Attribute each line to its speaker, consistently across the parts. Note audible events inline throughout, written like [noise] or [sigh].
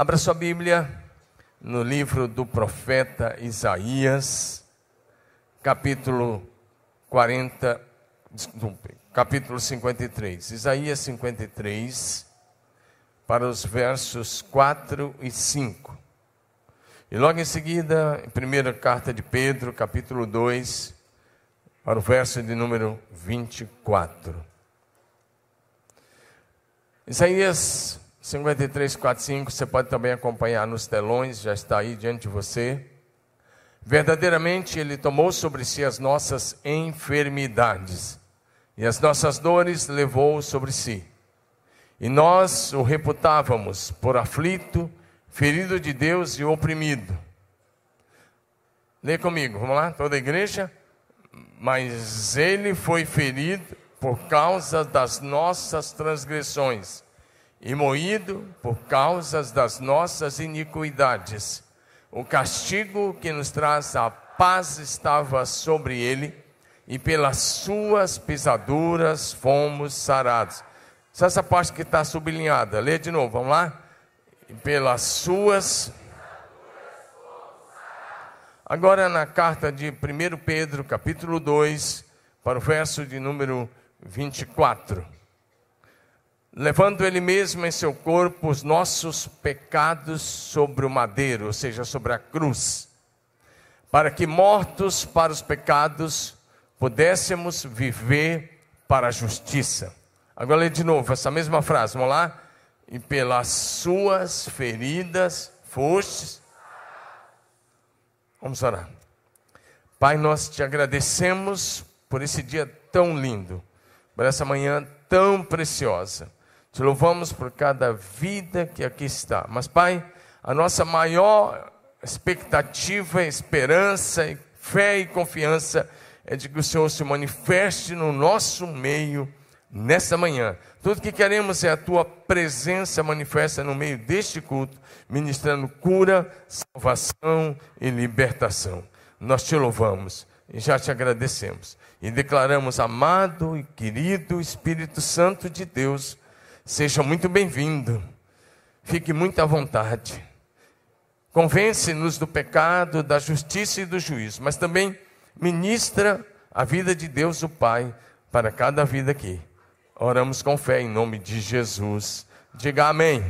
Speaker 1: Abra sua Bíblia no livro do profeta Isaías, capítulo 40, desculpe, capítulo 53. Isaías 53, para os versos 4 e 5. E logo em seguida, em primeira carta de Pedro, capítulo 2, para o verso de número 24. Isaías 53, 4, 5, você pode também acompanhar nos telões, já está aí diante de você. Verdadeiramente Ele tomou sobre si as nossas enfermidades e as nossas dores levou sobre si. E nós o reputávamos por aflito, ferido de Deus e oprimido. Lê comigo, vamos lá, toda a igreja. Mas ele foi ferido por causa das nossas transgressões e moído por causa das nossas iniquidades. O castigo que nos traz a paz estava sobre ele, e pelas suas pisaduras fomos sarados. Essa parte que está sublinhada, lê de novo, vamos lá? E pelas suas. Agora na carta de 1 Pedro, capítulo 2, para o verso de número 24 levando ele mesmo em seu corpo os nossos pecados sobre o madeiro, ou seja, sobre a cruz, para que mortos para os pecados pudéssemos viver para a justiça. Agora lê de novo essa mesma frase, vamos lá? E pelas suas feridas fostes. Vamos orar. Pai, nós te agradecemos por esse dia tão lindo, por essa manhã tão preciosa. Te louvamos por cada vida que aqui está. Mas, Pai, a nossa maior expectativa, esperança, fé e confiança é de que o Senhor se manifeste no nosso meio nessa manhã. Tudo que queremos é a tua presença manifesta no meio deste culto, ministrando cura, salvação e libertação. Nós te louvamos e já te agradecemos e declaramos amado e querido Espírito Santo de Deus Seja muito bem-vindo. Fique muito à vontade. Convence-nos do pecado, da justiça e do juízo, mas também ministra a vida de Deus, o Pai, para cada vida aqui. Oramos com fé em nome de Jesus. Diga amém.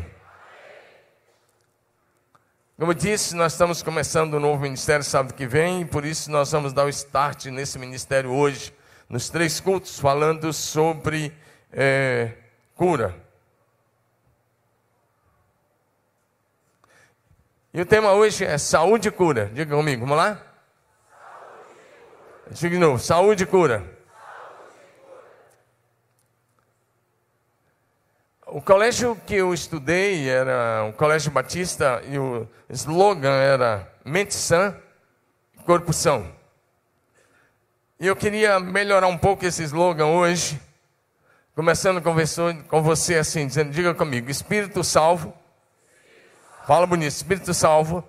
Speaker 1: Como eu disse, nós estamos começando um novo ministério sábado que vem, e por isso nós vamos dar o start nesse ministério hoje, nos três cultos, falando sobre é, cura. E o tema hoje é saúde e cura. Diga comigo, vamos lá? Diga de novo, saúde e cura. O colégio que eu estudei era um colégio batista e o slogan era mente sã, corpo são. E eu queria melhorar um pouco esse slogan hoje, começando com você assim, dizendo, diga comigo, espírito salvo, Fala bonito. Espírito salvo.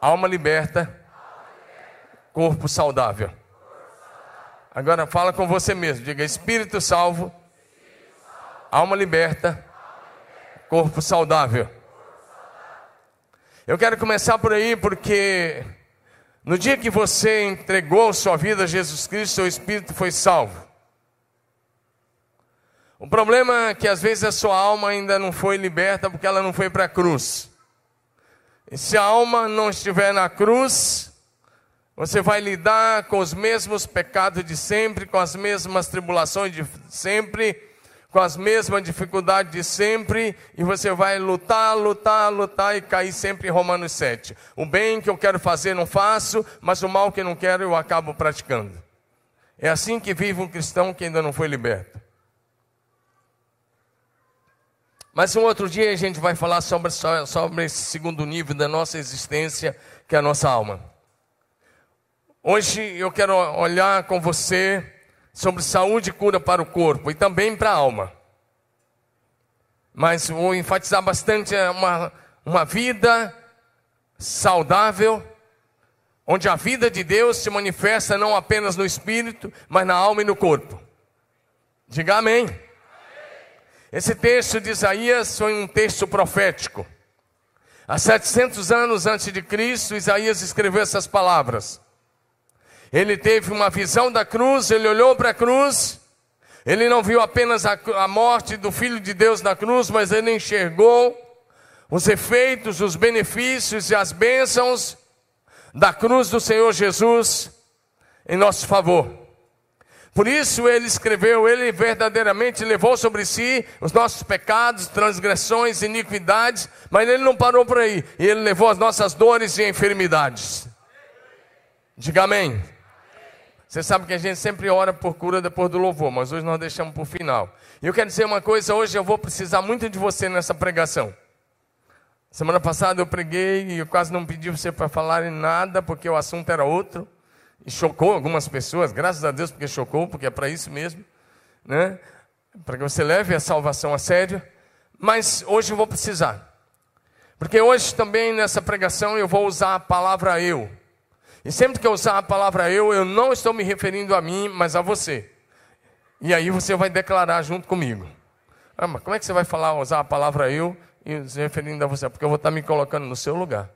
Speaker 1: Alma liberta. Corpo saudável. Agora fala com você mesmo. Diga Espírito salvo. Alma liberta. Corpo saudável. Eu quero começar por aí porque no dia que você entregou sua vida a Jesus Cristo, seu espírito foi salvo. O problema é que às vezes a sua alma ainda não foi liberta porque ela não foi para a cruz. E se a alma não estiver na cruz, você vai lidar com os mesmos pecados de sempre, com as mesmas tribulações de sempre, com as mesmas dificuldades de sempre, e você vai lutar, lutar, lutar e cair sempre em Romanos 7. O bem que eu quero fazer não faço, mas o mal que não quero eu acabo praticando. É assim que vive um cristão que ainda não foi liberto. Mas um outro dia a gente vai falar sobre, sobre esse segundo nível da nossa existência, que é a nossa alma. Hoje eu quero olhar com você sobre saúde e cura para o corpo e também para a alma. Mas vou enfatizar bastante uma, uma vida saudável, onde a vida de Deus se manifesta não apenas no espírito, mas na alma e no corpo. Diga amém. Esse texto de Isaías foi um texto profético. Há 700 anos antes de Cristo, Isaías escreveu essas palavras. Ele teve uma visão da cruz, ele olhou para a cruz, ele não viu apenas a, a morte do Filho de Deus na cruz, mas ele enxergou os efeitos, os benefícios e as bênçãos da cruz do Senhor Jesus em nosso favor. Por isso ele escreveu, ele verdadeiramente levou sobre si os nossos pecados, transgressões, iniquidades, mas ele não parou por aí, ele levou as nossas dores e enfermidades. Diga amém. Você sabe que a gente sempre ora por cura depois do louvor, mas hoje nós deixamos para o final. E eu quero dizer uma coisa, hoje eu vou precisar muito de você nessa pregação. Semana passada eu preguei e eu quase não pedi você para falar em nada, porque o assunto era outro. E chocou algumas pessoas, graças a Deus porque chocou, porque é para isso mesmo, né? Para que você leve a salvação a sério. Mas hoje eu vou precisar. Porque hoje também nessa pregação eu vou usar a palavra eu. E sempre que eu usar a palavra eu, eu não estou me referindo a mim, mas a você. E aí você vai declarar junto comigo. Ah, mas como é que você vai falar, usar a palavra eu e se referindo a você? Porque eu vou estar me colocando no seu lugar.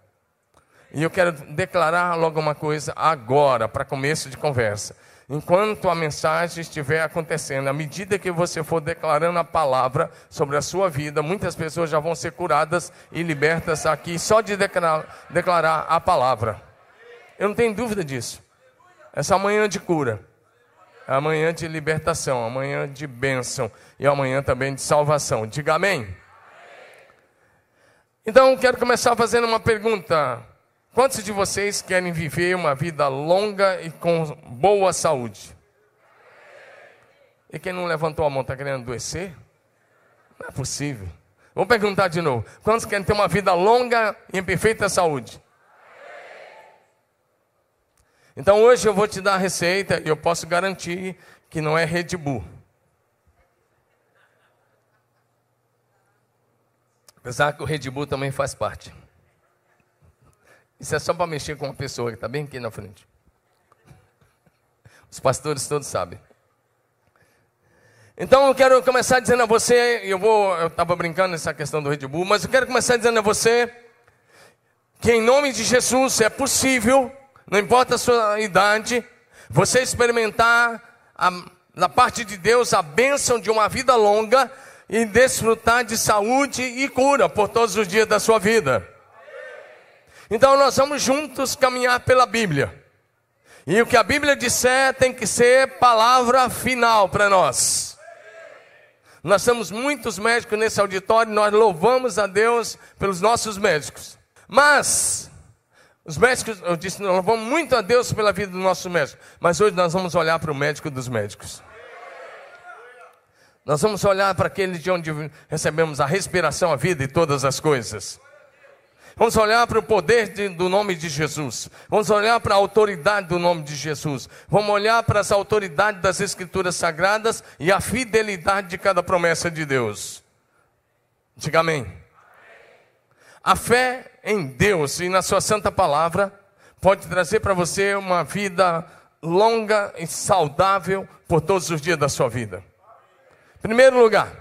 Speaker 1: E eu quero declarar logo uma coisa agora, para começo de conversa. Enquanto a mensagem estiver acontecendo, à medida que você for declarando a palavra sobre a sua vida, muitas pessoas já vão ser curadas e libertas aqui só de declarar, declarar a palavra. Eu não tenho dúvida disso. Essa manhã de cura, é amanhã de libertação, amanhã de bênção e amanhã também de salvação. Diga amém. Então, quero começar fazendo uma pergunta. Quantos de vocês querem viver uma vida longa e com boa saúde? E quem não levantou a mão está querendo adoecer? Não é possível. Vou perguntar de novo. Quantos querem ter uma vida longa e em perfeita saúde? Então hoje eu vou te dar a receita e eu posso garantir que não é Red Bull. Apesar que o Red Bull também faz parte. Isso é só para mexer com uma pessoa que está bem aqui na frente. Os pastores todos sabem. Então eu quero começar dizendo a você, eu vou, eu estava brincando nessa questão do Red Bull, mas eu quero começar dizendo a você que em nome de Jesus é possível, não importa a sua idade, você experimentar a, parte de Deus a bênção de uma vida longa e desfrutar de saúde e cura por todos os dias da sua vida. Então nós vamos juntos caminhar pela Bíblia. E o que a Bíblia disser tem que ser palavra final para nós. Nós temos muitos médicos nesse auditório, nós louvamos a Deus pelos nossos médicos. Mas, os médicos, eu disse, nós louvamos muito a Deus pela vida do nosso médico. Mas hoje nós vamos olhar para o médico dos médicos. Nós vamos olhar para aquele de onde recebemos a respiração, a vida e todas as coisas. Vamos olhar para o poder de, do nome de Jesus. Vamos olhar para a autoridade do nome de Jesus. Vamos olhar para as autoridades das Escrituras Sagradas e a fidelidade de cada promessa de Deus. Diga amém. A fé em Deus e na Sua Santa Palavra pode trazer para você uma vida longa e saudável por todos os dias da sua vida. Primeiro lugar,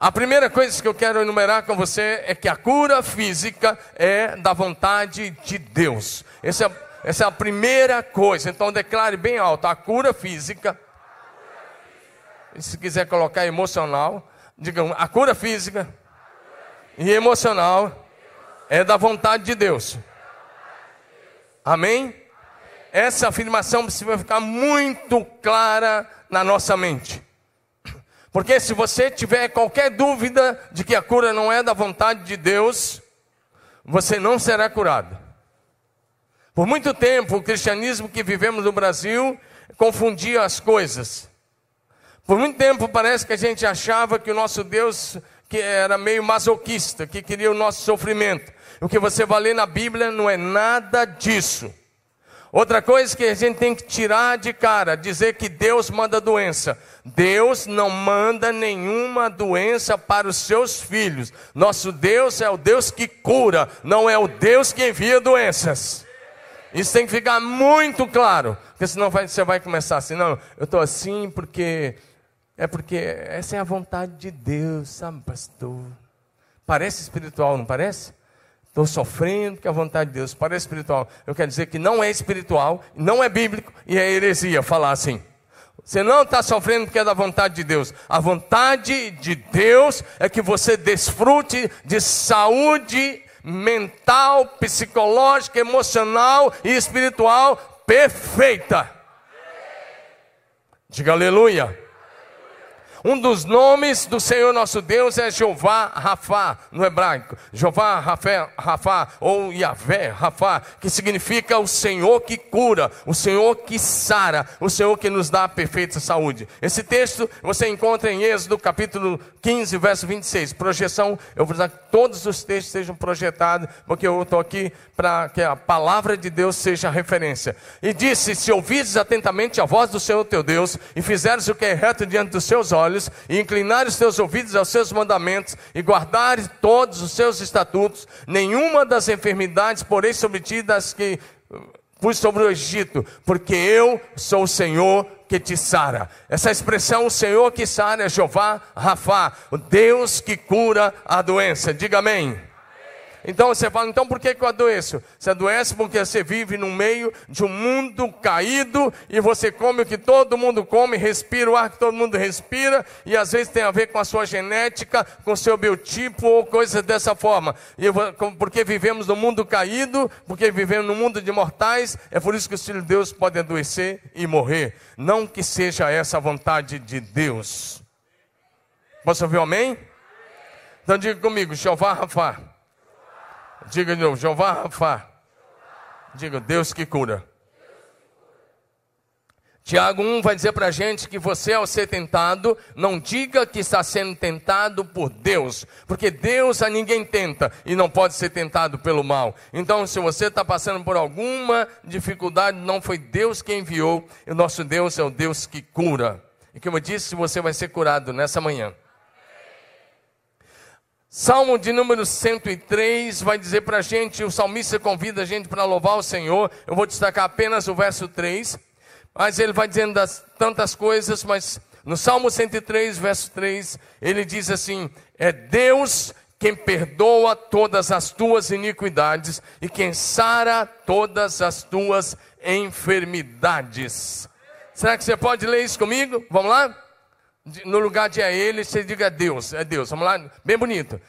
Speaker 1: a primeira coisa que eu quero enumerar com você é que a cura física é da vontade de Deus. Essa é, essa é a primeira coisa. Então declare bem alto: a cura física. E se quiser colocar emocional, digam: a cura física e emocional é da vontade de Deus. Amém? Essa afirmação precisa ficar muito clara na nossa mente. Porque se você tiver qualquer dúvida de que a cura não é da vontade de Deus, você não será curado. Por muito tempo, o cristianismo que vivemos no Brasil confundia as coisas. Por muito tempo parece que a gente achava que o nosso Deus que era meio masoquista, que queria o nosso sofrimento. O que você vai ler na Bíblia não é nada disso. Outra coisa que a gente tem que tirar de cara, dizer que Deus manda doença. Deus não manda nenhuma doença para os seus filhos. Nosso Deus é o Deus que cura, não é o Deus que envia doenças. Isso tem que ficar muito claro, porque senão vai, você vai começar assim, não, eu estou assim porque é porque essa é a vontade de Deus, sabe, pastor? Parece espiritual, não parece? Estou sofrendo é a vontade de Deus. Para espiritual, eu quero dizer que não é espiritual, não é bíblico e é heresia falar assim. Você não está sofrendo porque é da vontade de Deus. A vontade de Deus é que você desfrute de saúde mental, psicológica, emocional e espiritual perfeita. Diga aleluia. Um dos nomes do Senhor nosso Deus é Jeová Rafá, no hebraico. Jeová Rafá, Rafá ou Yahvé Rafá, que significa o Senhor que cura, o Senhor que sara, o Senhor que nos dá a perfeita saúde. Esse texto você encontra em Êxodo capítulo 15, verso 26. Projeção, eu vou usar que todos os textos sejam projetados, porque eu estou aqui para que a palavra de Deus seja referência. E disse: Se ouvides atentamente a voz do Senhor teu Deus, e fizeres o que é reto diante dos seus olhos, olhos, e inclinar os teus ouvidos aos seus mandamentos, e guardares todos os seus estatutos, nenhuma das enfermidades porém sobre ti das que pus sobre o Egito, porque eu sou o Senhor que te sara. Essa expressão, o Senhor que sara, é Jeová Rafa, o Deus que cura a doença. Diga amém. Então você fala, então por que, que eu adoeço? Você adoece porque você vive no meio de um mundo caído e você come o que todo mundo come, respira o ar que todo mundo respira, e às vezes tem a ver com a sua genética, com o seu biotipo ou coisas dessa forma. E porque vivemos no mundo caído, porque vivemos no mundo de mortais, é por isso que os filhos de Deus podem adoecer e morrer. Não que seja essa a vontade de Deus. Posso ouvir um amém? Então diga comigo, Jeová Rafa. Diga de novo, Jeová Rafa. Diga, Deus que cura. Tiago 1 vai dizer para a gente que você, ao ser tentado, não diga que está sendo tentado por Deus, porque Deus a ninguém tenta e não pode ser tentado pelo mal. Então, se você está passando por alguma dificuldade, não foi Deus quem enviou, e o nosso Deus é o Deus que cura. E como eu disse, você vai ser curado nessa manhã. Salmo de número 103 vai dizer para a gente, o salmista convida a gente para louvar o Senhor. Eu vou destacar apenas o verso 3, mas ele vai dizendo das, tantas coisas, mas no Salmo 103, verso 3, ele diz assim: É Deus quem perdoa todas as tuas iniquidades e quem sara todas as tuas enfermidades. Será que você pode ler isso comigo? Vamos lá? No lugar de é ele, você diga Deus, é Deus. Vamos lá, bem bonito.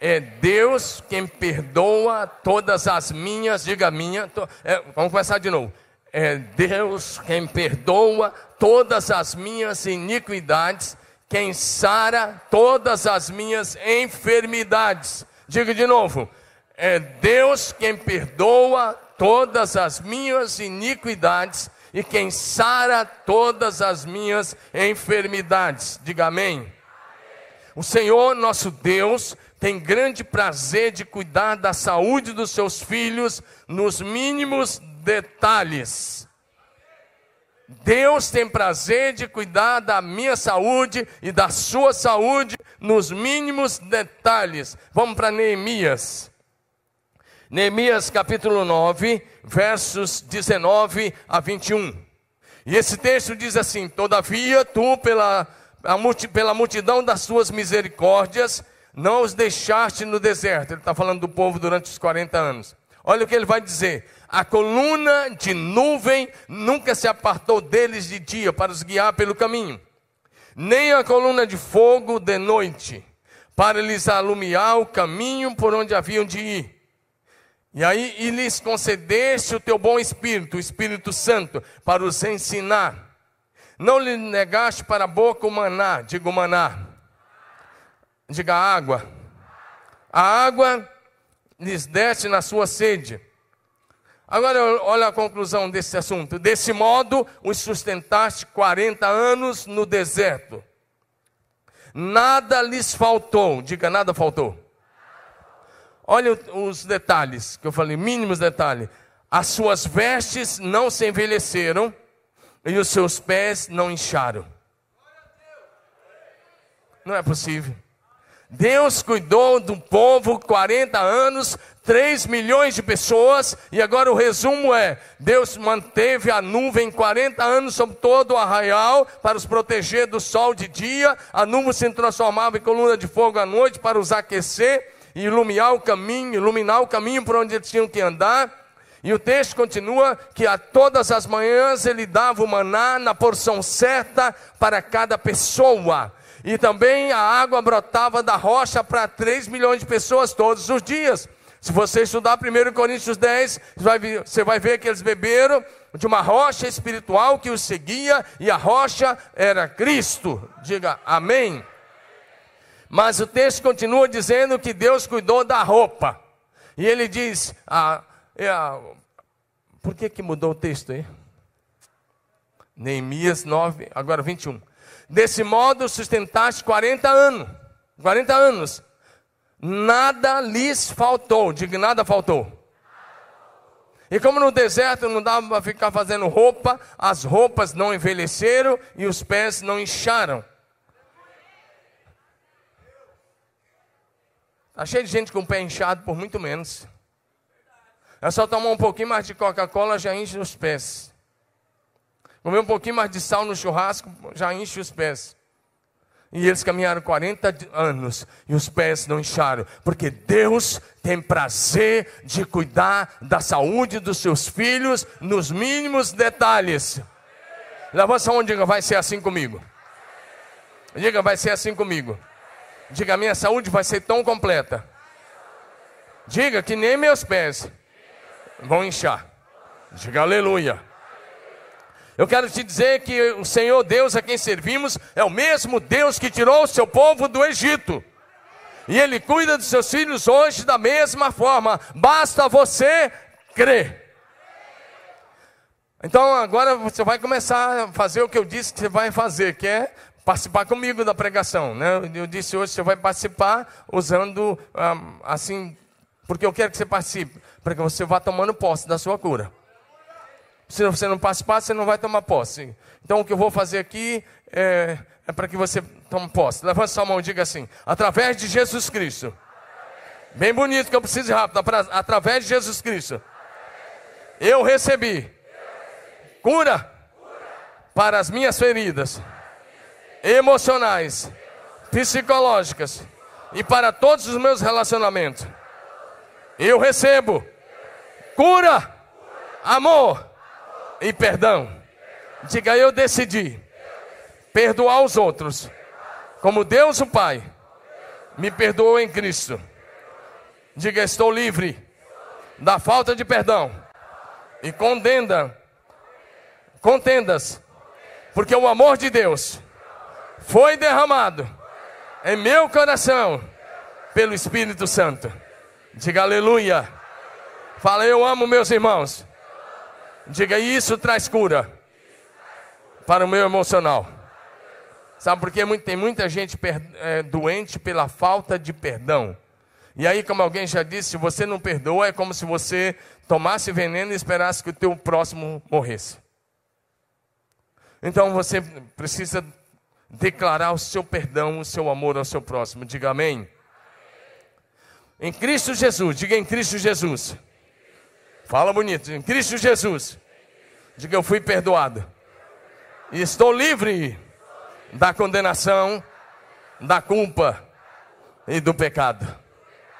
Speaker 1: É Deus quem perdoa todas as minhas, diga minha. To, é, vamos começar de novo. É Deus quem perdoa todas as minhas iniquidades, quem sara todas as minhas enfermidades. Diga de novo. É Deus quem perdoa todas as minhas iniquidades, e quem sara todas as minhas enfermidades. Diga amém. O Senhor nosso Deus tem grande prazer de cuidar da saúde dos seus filhos nos mínimos detalhes. Deus tem prazer de cuidar da minha saúde e da sua saúde nos mínimos detalhes. Vamos para Neemias. Neemias capítulo 9, versos 19 a 21. E esse texto diz assim: Todavia, tu, pela, multi, pela multidão das tuas misericórdias, não os deixaste no deserto. Ele está falando do povo durante os 40 anos. Olha o que ele vai dizer: A coluna de nuvem nunca se apartou deles de dia para os guiar pelo caminho, nem a coluna de fogo de noite, para lhes alumiar o caminho por onde haviam de ir e aí, e lhes concedeste o teu bom Espírito, o Espírito Santo, para os ensinar. Não lhe negaste para a boca o maná, diga o maná. Diga água. A água lhes deste na sua sede. Agora, olha a conclusão desse assunto. Desse modo, os sustentaste 40 anos no deserto. Nada lhes faltou. Diga, nada faltou. Olha os detalhes que eu falei, mínimos detalhes. As suas vestes não se envelheceram e os seus pés não incharam. Não é possível. Deus cuidou do povo 40 anos, 3 milhões de pessoas, e agora o resumo é: Deus manteve a nuvem 40 anos sobre todo o arraial para os proteger do sol de dia, a nuvem se transformava em coluna de fogo à noite para os aquecer, iluminar o caminho, iluminar o caminho por onde eles tinham que andar. E o texto continua que a todas as manhãs ele dava o maná na porção certa para cada pessoa. E também a água brotava da rocha para 3 milhões de pessoas todos os dias. Se você estudar 1 Coríntios 10, você vai ver que eles beberam de uma rocha espiritual que os seguia, e a rocha era Cristo. Diga amém. Mas o texto continua dizendo que Deus cuidou da roupa. E ele diz: ah, por que, que mudou o texto aí? Neemias 9, agora 21. Desse modo sustentaste 40 anos. 40 anos nada lhes faltou. Diga, nada faltou. E como no deserto não dava para ficar fazendo roupa, as roupas não envelheceram e os pés não incharam. Está cheio de gente com o pé inchado por muito menos. É só tomar um pouquinho mais de Coca-Cola, já enche os pés. Comer um pouquinho mais de sal no churrasco, já enche os pés. E eles caminharam 40 anos e os pés não incharam, porque Deus tem prazer de cuidar da saúde dos seus filhos nos mínimos detalhes. Levanta onde diga, vai ser assim comigo. Diga, vai ser assim comigo. Diga, minha saúde vai ser tão completa. Diga que nem meus pés vão inchar. Diga aleluia. Eu quero te dizer que o Senhor Deus a quem servimos é o mesmo Deus que tirou o seu povo do Egito. E Ele cuida dos seus filhos hoje da mesma forma. Basta você crer. Então agora você vai começar a fazer o que eu disse que você vai fazer, que é participar comigo da pregação. Né? Eu disse hoje você vai participar usando um, assim, porque eu quero que você participe, para que você vá tomando posse da sua cura. Se você não participar, você não vai tomar posse. Então o que eu vou fazer aqui é, é para que você tome posse. Levante sua mão e diga assim: através de Jesus Cristo. Bem bonito que eu preciso rápido. Através de Jesus Cristo. Eu recebi cura para as minhas feridas emocionais, psicológicas e para todos os meus relacionamentos. Eu recebo cura, amor e perdão. Diga, eu decidi perdoar os outros, como Deus o Pai me perdoou em Cristo. Diga, estou livre da falta de perdão e condenda, contendas, porque o amor de Deus foi derramado em meu coração pelo Espírito Santo. Diga aleluia. Fala, eu amo meus irmãos. Diga, isso traz cura para o meu emocional. Sabe por quê? Tem muita gente é, doente pela falta de perdão. E aí, como alguém já disse, se você não perdoa, é como se você tomasse veneno e esperasse que o teu próximo morresse. Então você precisa declarar o seu perdão, o seu amor ao seu próximo. Diga amém. Em Cristo Jesus, diga em Cristo Jesus. Fala bonito. Em Cristo Jesus. Diga eu fui perdoado. E estou livre da condenação, da culpa e do pecado.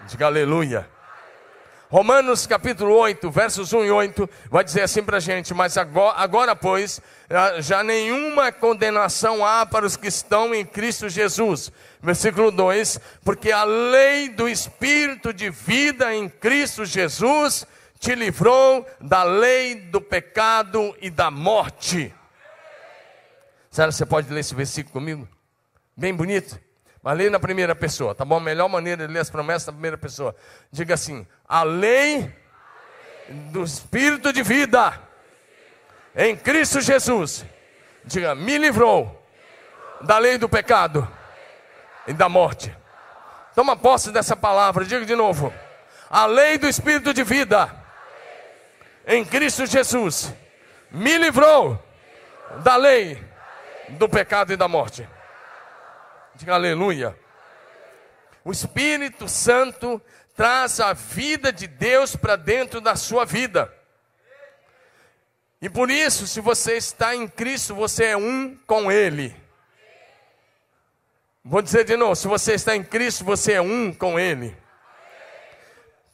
Speaker 1: Diga aleluia. Romanos capítulo 8, versos 1 e 8, vai dizer assim para a gente: Mas agora, agora, pois, já nenhuma condenação há para os que estão em Cristo Jesus. Versículo 2: Porque a lei do Espírito de vida em Cristo Jesus te livrou da lei do pecado e da morte. Sério, você pode ler esse versículo comigo? Bem bonito. Mas leia na primeira pessoa, tá bom? A melhor maneira de ler as promessas na primeira pessoa. Diga assim: a lei do Espírito de vida em Cristo Jesus. Diga, me livrou da lei do pecado e da morte. Toma posse dessa palavra, diga de novo. A lei do Espírito de vida em Cristo Jesus, me livrou da lei, do pecado e da morte. Diga aleluia. O Espírito Santo traz a vida de Deus para dentro da sua vida. E por isso, se você está em Cristo, você é um com Ele. Vou dizer de novo: se você está em Cristo, você é um com Ele.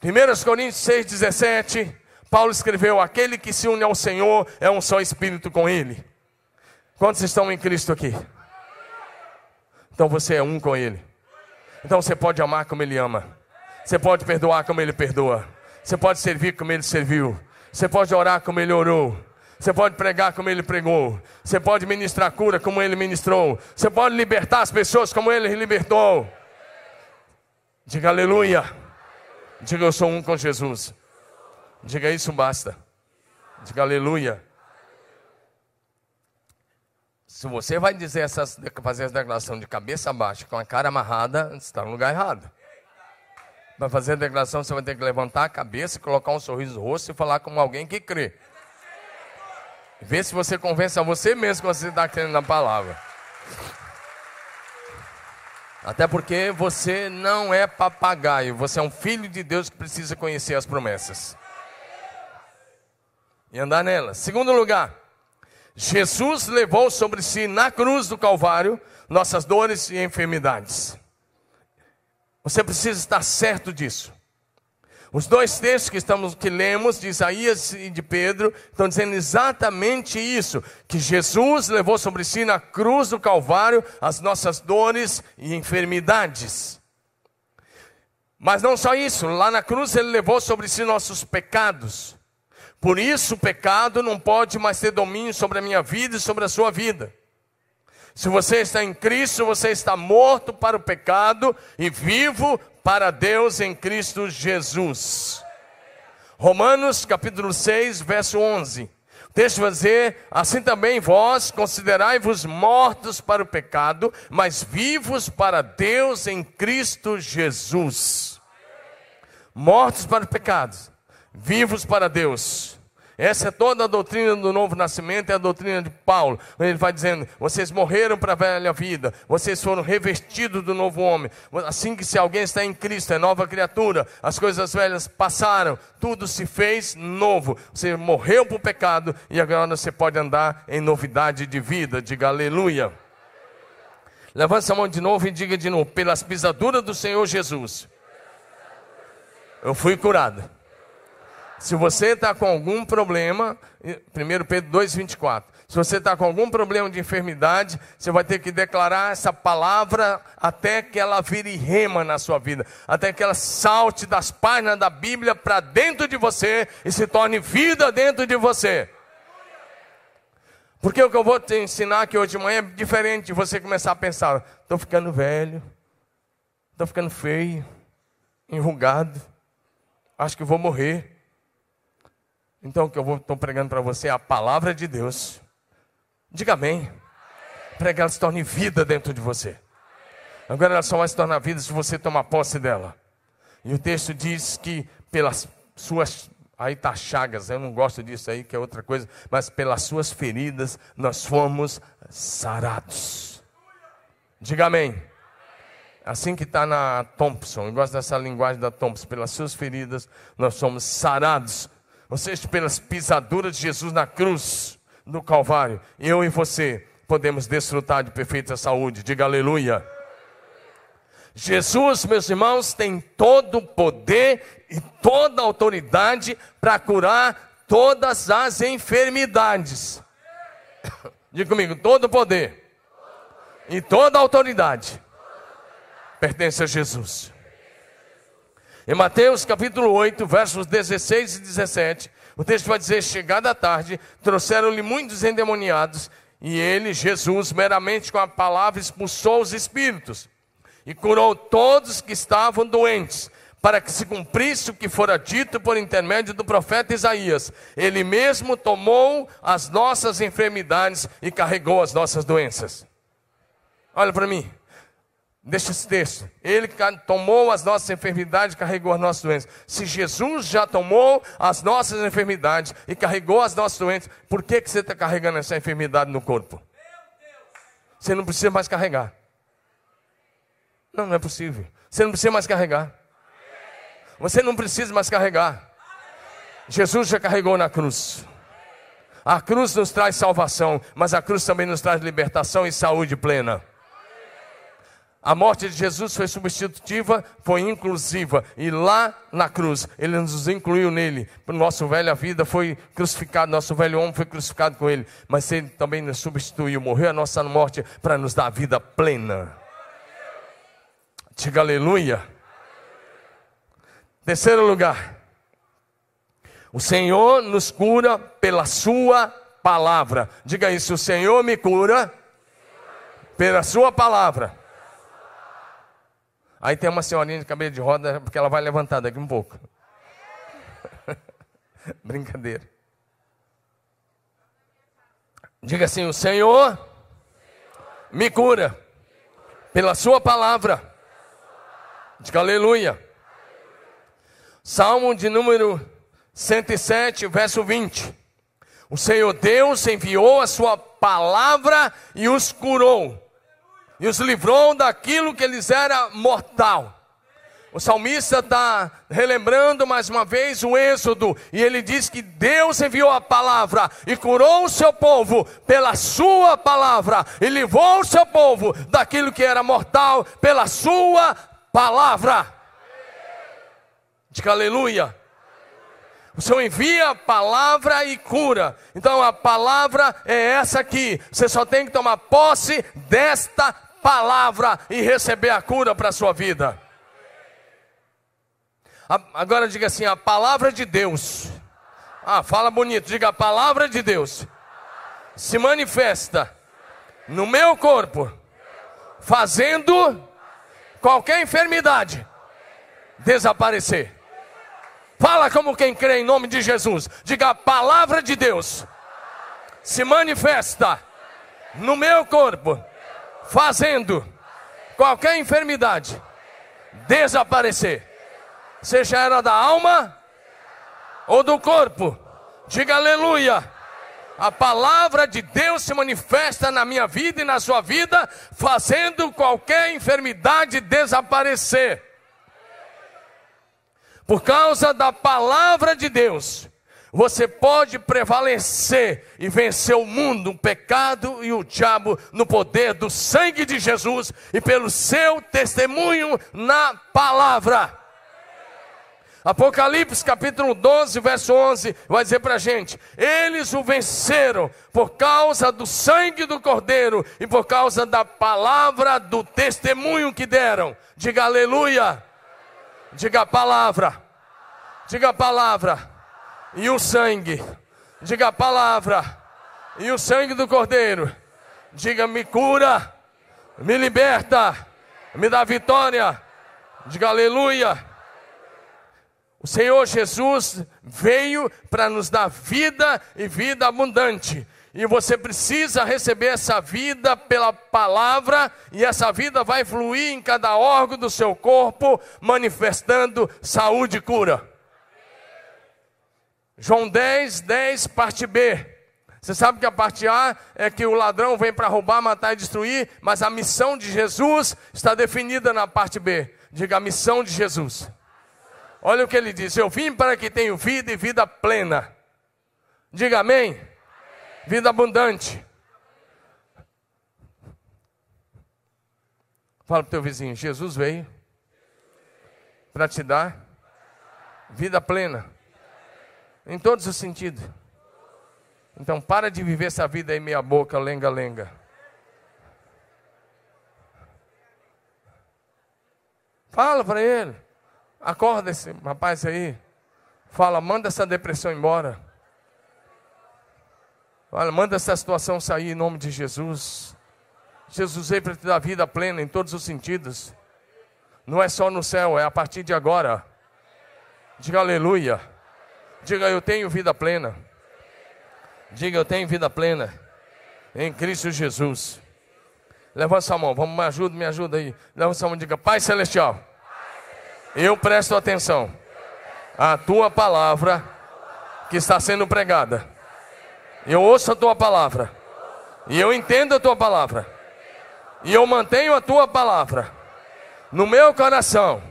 Speaker 1: 1 Coríntios 6,17, Paulo escreveu: Aquele que se une ao Senhor é um só espírito com Ele. Quantos estão em Cristo aqui? Então você é um com Ele. Então você pode amar como Ele ama. Você pode perdoar como Ele perdoa. Você pode servir como Ele serviu. Você pode orar como Ele orou. Você pode pregar como Ele pregou. Você pode ministrar cura como Ele ministrou. Você pode libertar as pessoas como Ele libertou. Diga aleluia. Diga eu sou um com Jesus. Diga isso basta. Diga aleluia. Se você vai dizer essas, fazer essa declaração de cabeça baixa, com a cara amarrada, você está no lugar errado. Para fazer a declaração, você vai ter que levantar a cabeça, colocar um sorriso no rosto e falar como alguém que crê. Vê se você convence a você mesmo que você está crendo na palavra. Até porque você não é papagaio, você é um filho de Deus que precisa conhecer as promessas e andar nelas. Segundo lugar, Jesus levou sobre si na cruz do Calvário nossas dores e enfermidades. Você precisa estar certo disso. Os dois textos que estamos que lemos de Isaías e de Pedro estão dizendo exatamente isso, que Jesus levou sobre si na cruz do Calvário as nossas dores e enfermidades. Mas não só isso, lá na cruz ele levou sobre si nossos pecados. Por isso o pecado não pode mais ter domínio sobre a minha vida e sobre a sua vida. Se você está em Cristo, você está morto para o pecado e vivo para Deus em Cristo Jesus. Romanos capítulo 6, verso 11. O texto vai dizer: Assim também vós considerai-vos mortos para o pecado, mas vivos para Deus em Cristo Jesus. Mortos para o pecado, vivos para Deus. Essa é toda a doutrina do novo nascimento, é a doutrina de Paulo. Ele vai dizendo: vocês morreram para a velha vida, vocês foram revestidos do novo homem. Assim que se alguém está em Cristo, é nova criatura, as coisas velhas passaram, tudo se fez novo. Você morreu para o pecado e agora você pode andar em novidade de vida. Diga aleluia. Levante a mão de novo e diga de novo: pelas pisaduras do Senhor Jesus, eu fui curado. Se você está com algum problema, 1 Pedro 2,24. Se você está com algum problema de enfermidade, você vai ter que declarar essa palavra até que ela vire rema na sua vida, até que ela salte das páginas da Bíblia para dentro de você e se torne vida dentro de você. Porque o que eu vou te ensinar aqui hoje de manhã é diferente de você começar a pensar: estou ficando velho, estou ficando feio, enrugado, acho que vou morrer. Então, o que eu estou pregando para você é a palavra de Deus. Diga amém. Prega ela se torne vida dentro de você. Agora ela só vai se tornar vida se você tomar posse dela. E o texto diz que pelas suas. Aí está chagas, eu não gosto disso aí, que é outra coisa. Mas pelas suas feridas nós fomos sarados. Diga amém. Assim que está na Thompson, eu gosto dessa linguagem da Thompson. Pelas suas feridas nós somos sarados ou seja, pelas pisaduras de Jesus na cruz, no Calvário, eu e você podemos desfrutar de perfeita saúde. Diga aleluia. Jesus, meus irmãos, tem todo o poder e toda a autoridade para curar todas as enfermidades. Diga comigo, todo o poder e toda a autoridade pertence a Jesus. Em Mateus capítulo 8, versos 16 e 17, o texto vai dizer: Chegada a tarde, trouxeram-lhe muitos endemoniados, e ele, Jesus, meramente com a palavra expulsou os espíritos e curou todos que estavam doentes, para que se cumprisse o que fora dito por intermédio do profeta Isaías. Ele mesmo tomou as nossas enfermidades e carregou as nossas doenças. Olha para mim. Deixa esse texto. Ele tomou as nossas enfermidades e carregou as nossas doenças. Se Jesus já tomou as nossas enfermidades e carregou as nossas doenças, por que, que você está carregando essa enfermidade no corpo? Você não precisa mais carregar. Não, não é possível. Você não precisa mais carregar. Você não precisa mais carregar. Jesus já carregou na cruz. A cruz nos traz salvação, mas a cruz também nos traz libertação e saúde plena. A morte de Jesus foi substitutiva, foi inclusiva. E lá na cruz, Ele nos incluiu nele. Nosso velha vida foi crucificado, nosso velho homem foi crucificado com Ele. Mas Ele também nos substituiu, morreu a nossa morte para nos dar a vida plena. Diga aleluia. Terceiro lugar. O Senhor nos cura pela Sua palavra. Diga isso: o Senhor me cura pela Sua palavra. Aí tem uma senhorinha de cabelo de roda, porque ela vai levantar daqui um pouco. [laughs] Brincadeira. Diga assim: O Senhor me cura pela Sua palavra. Diga aleluia. Salmo de número 107, verso 20. O Senhor Deus enviou a Sua palavra e os curou e os livrou daquilo que lhes era mortal. O salmista está relembrando mais uma vez o Êxodo, e ele diz que Deus enviou a palavra e curou o seu povo pela sua palavra, e livrou o seu povo daquilo que era mortal pela sua palavra. Diga aleluia. O Senhor envia a palavra e cura. Então a palavra é essa aqui. Você só tem que tomar posse desta palavra e receber a cura para a sua vida. Agora diga assim: a palavra de Deus. Ah, fala bonito, diga a palavra de Deus se manifesta no meu corpo, fazendo qualquer enfermidade desaparecer. Fala como quem crê em nome de Jesus. Diga a palavra de Deus se manifesta no meu corpo fazendo qualquer enfermidade desaparecer, seja ela da alma ou do corpo. Diga aleluia. A palavra de Deus se manifesta na minha vida e na sua vida, fazendo qualquer enfermidade desaparecer. Por causa da palavra de Deus, você pode prevalecer e vencer o mundo, o pecado e o diabo no poder do sangue de Jesus e pelo seu testemunho na palavra. Apocalipse capítulo 12, verso 11, vai dizer para a gente: Eles o venceram por causa do sangue do Cordeiro e por causa da palavra do testemunho que deram. Diga aleluia. Diga a palavra. Diga a palavra e o sangue. Diga a palavra e o sangue do Cordeiro. Diga: me cura, me liberta, me dá vitória. Diga aleluia. O Senhor Jesus veio para nos dar vida e vida abundante. E você precisa receber essa vida pela palavra, e essa vida vai fluir em cada órgão do seu corpo, manifestando saúde e cura. João 10, 10, parte B. Você sabe que a parte A é que o ladrão vem para roubar, matar e destruir, mas a missão de Jesus está definida na parte B. Diga a missão de Jesus. Olha o que ele diz: Eu vim para que tenham vida e vida plena. Diga amém. Vida abundante. Fala para o teu vizinho: Jesus veio para te dar vida plena. Em todos os sentidos. Então para de viver essa vida aí meia boca, lenga-lenga. Fala para ele. Acorda esse rapaz aí. Fala, manda essa depressão embora. Fala, manda essa situação sair em nome de Jesus. Jesus veio para te dar vida plena em todos os sentidos. Não é só no céu, é a partir de agora. Diga aleluia. Diga, eu tenho vida plena. Diga, eu tenho vida plena. Em Cristo Jesus. Levanta sua mão, vamos, me ajuda, me ajuda aí. Levanta sua mão e diga, Pai Celestial, eu presto atenção à tua palavra que está sendo pregada. Eu ouço a tua palavra. E eu entendo a tua palavra. E eu mantenho a tua palavra no meu coração.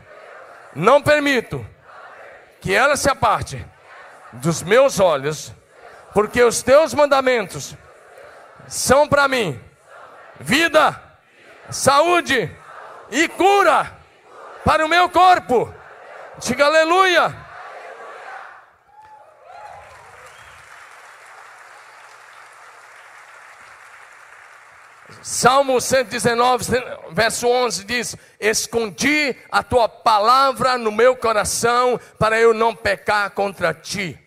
Speaker 1: Não permito que ela se aparte dos meus olhos, porque os teus mandamentos são para mim vida, saúde e cura para o meu corpo. Diga aleluia. Salmo 119, verso 11 diz: Escondi a tua palavra no meu coração para eu não pecar contra ti.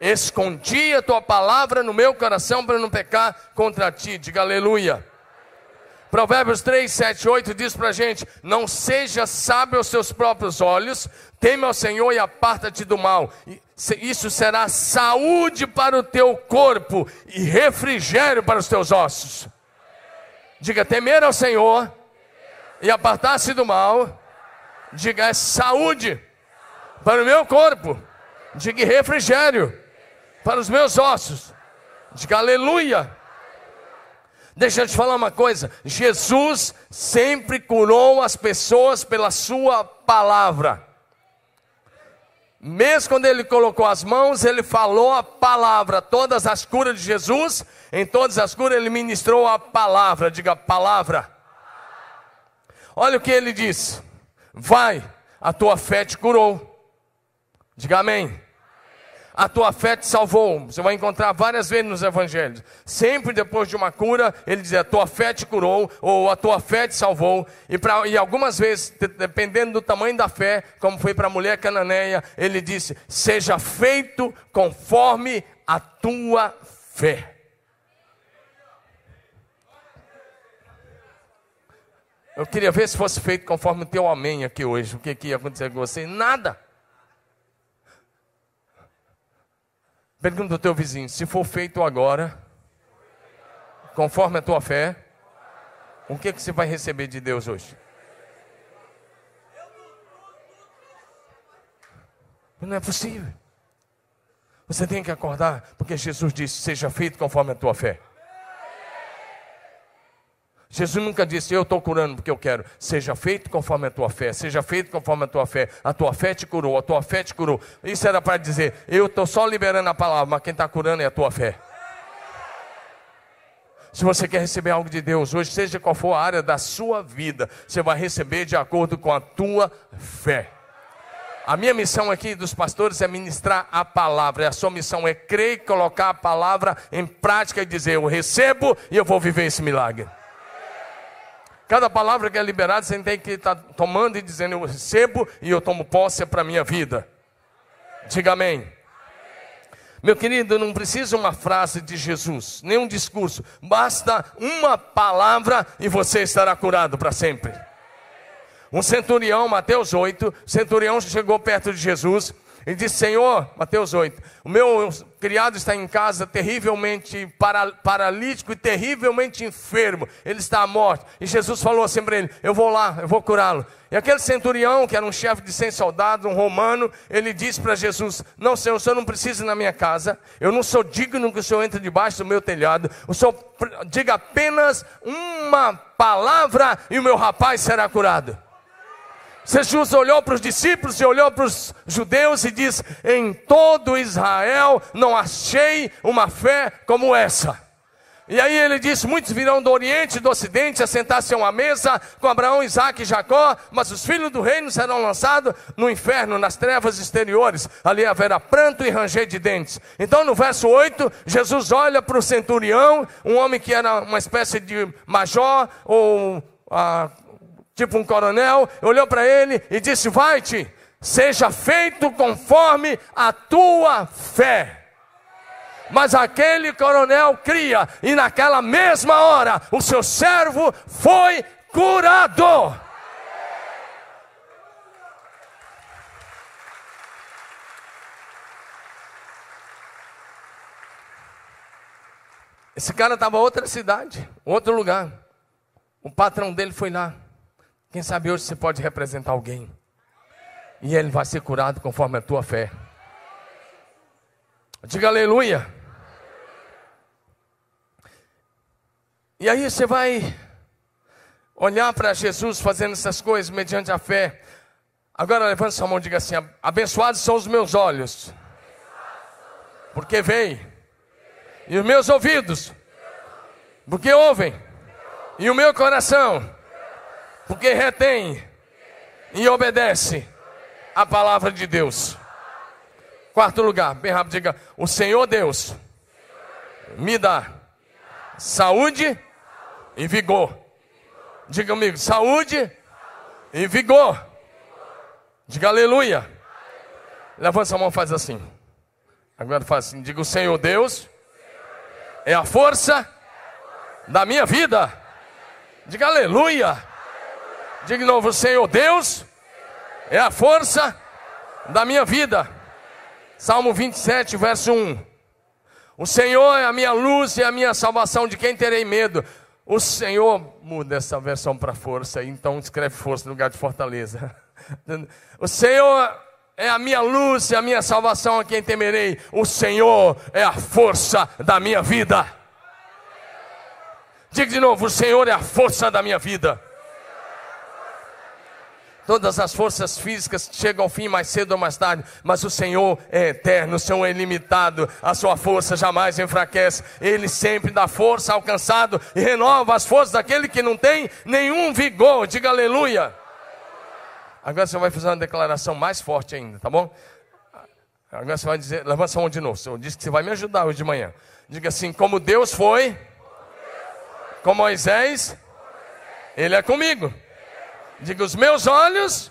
Speaker 1: Escondi a tua palavra no meu coração para eu não pecar contra ti. Diga aleluia. Provérbios 3, 7, 8 diz para a gente: Não seja sábio aos seus próprios olhos, teme ao Senhor e aparta-te do mal. Isso será saúde para o teu corpo e refrigério para os teus ossos. Diga temer ao Senhor e apartar-se do mal. Diga é saúde para o meu corpo. Diga refrigério para os meus ossos. Diga aleluia. Deixa eu te falar uma coisa: Jesus sempre curou as pessoas pela Sua palavra. Mesmo quando ele colocou as mãos, ele falou a palavra. Todas as curas de Jesus, em todas as curas, ele ministrou a palavra. Diga palavra. Olha o que ele disse: Vai, a tua fé te curou. Diga amém a tua fé te salvou. Você vai encontrar várias vezes nos evangelhos. Sempre depois de uma cura, ele diz: a tua fé te curou, ou a tua fé te salvou. E, pra, e algumas vezes, dependendo do tamanho da fé, como foi para a mulher cananeia, ele disse: seja feito conforme a tua fé. Eu queria ver se fosse feito conforme o teu amém aqui hoje. O que, que ia acontecer com você? Nada. Pergunta ao teu vizinho: se for feito agora, conforme a tua fé, o que, que você vai receber de Deus hoje? Não é possível. Você tem que acordar, porque Jesus disse: seja feito conforme a tua fé. Jesus nunca disse, eu estou curando porque eu quero. Seja feito conforme a tua fé, seja feito conforme a tua fé. A tua fé te curou, a tua fé te curou. Isso era para dizer, eu estou só liberando a palavra, mas quem está curando é a tua fé. Se você quer receber algo de Deus hoje, seja qual for a área da sua vida, você vai receber de acordo com a tua fé. A minha missão aqui dos pastores é ministrar a palavra. A sua missão é crer e colocar a palavra em prática e dizer: Eu recebo e eu vou viver esse milagre. Cada palavra que é liberada, você tem que estar tá tomando e dizendo: Eu recebo e eu tomo posse para a minha vida. Diga amém. Meu querido, não precisa uma frase de Jesus, nem um discurso, basta uma palavra e você estará curado para sempre. Um centurião, Mateus 8, centurião chegou perto de Jesus ele disse: Senhor, Mateus 8, o meu criado está em casa terrivelmente paralítico e terrivelmente enfermo. Ele está à morte. E Jesus falou assim para ele: Eu vou lá, eu vou curá-lo. E aquele centurião, que era um chefe de 100 soldados, um romano, ele disse para Jesus: Não, Senhor, o senhor não precisa ir na minha casa. Eu não sou digno que o senhor entre debaixo do meu telhado. O senhor diga apenas uma palavra e o meu rapaz será curado. Jesus olhou para os discípulos e olhou para os judeus e diz: Em todo Israel não achei uma fé como essa. E aí ele disse: Muitos virão do Oriente e do Ocidente a sentar-se a uma mesa com Abraão, Isaac e Jacó, mas os filhos do reino serão lançados no inferno, nas trevas exteriores. Ali haverá pranto e ranger de dentes. Então, no verso 8, Jesus olha para o centurião, um homem que era uma espécie de major ou. Ah, tipo um coronel, olhou para ele e disse: Vai-te, seja feito conforme a tua fé. Mas aquele coronel cria, e naquela mesma hora o seu servo foi curado. Esse cara estava em outra cidade, outro lugar. O patrão dele foi lá. Quem sabe hoje você pode representar alguém. E ele vai ser curado conforme a tua fé. Diga aleluia. E aí você vai olhar para Jesus fazendo essas coisas mediante a fé. Agora levante sua mão e diga assim: Abençoados são os meus olhos, porque veem, e os meus ouvidos, porque ouvem, e o meu coração porque retém e obedece a palavra de Deus. Quarto lugar, bem rápido, diga: O Senhor Deus me dá saúde e vigor. Diga comigo: saúde e vigor. Diga aleluia. Levanta sua mão e faz assim. Agora faz assim: diga: O Senhor Deus é a força da minha vida. Diga aleluia. Diga de novo: Senhor Deus é a força da minha vida. Salmo 27, verso 1. O Senhor é a minha luz e a minha salvação, de quem terei medo? O Senhor muda essa versão para força, então escreve força no lugar de fortaleza. [laughs] O Senhor é a minha luz e a minha salvação, a quem temerei? O Senhor é a força da minha vida. Diga de novo: o Senhor é a força da minha vida. Todas as forças físicas chegam ao fim mais cedo ou mais tarde, mas o Senhor é eterno, o Senhor é ilimitado, a sua força jamais enfraquece, Ele sempre dá força ao cansado e renova as forças daquele que não tem nenhum vigor. Diga aleluia. Agora você vai fazer uma declaração mais forte ainda, tá bom? Agora você vai dizer, levanta sua mão de novo. Eu disse que você vai me ajudar hoje de manhã. Diga assim: como Deus foi com Moisés, Ele é comigo. Diga: os meus olhos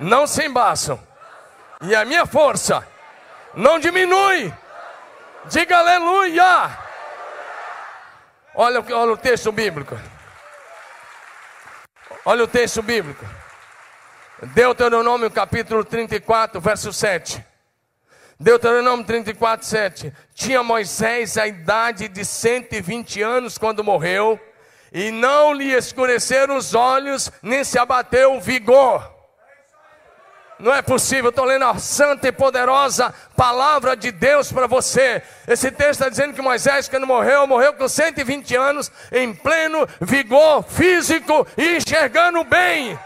Speaker 1: não se embaçam, e a minha força não diminui. Diga aleluia. Olha, olha o texto bíblico. Olha o texto bíblico. Deuteronômio capítulo 34, verso 7. Deuteronômio 34, 7. Tinha Moisés a idade de 120 anos quando morreu e não lhe escureceram os olhos, nem se abateu o vigor. Não é possível, estou lendo a santa e poderosa palavra de Deus para você. Esse texto está dizendo que Moisés, quando morreu, morreu com 120 anos, em pleno vigor físico e enxergando bem.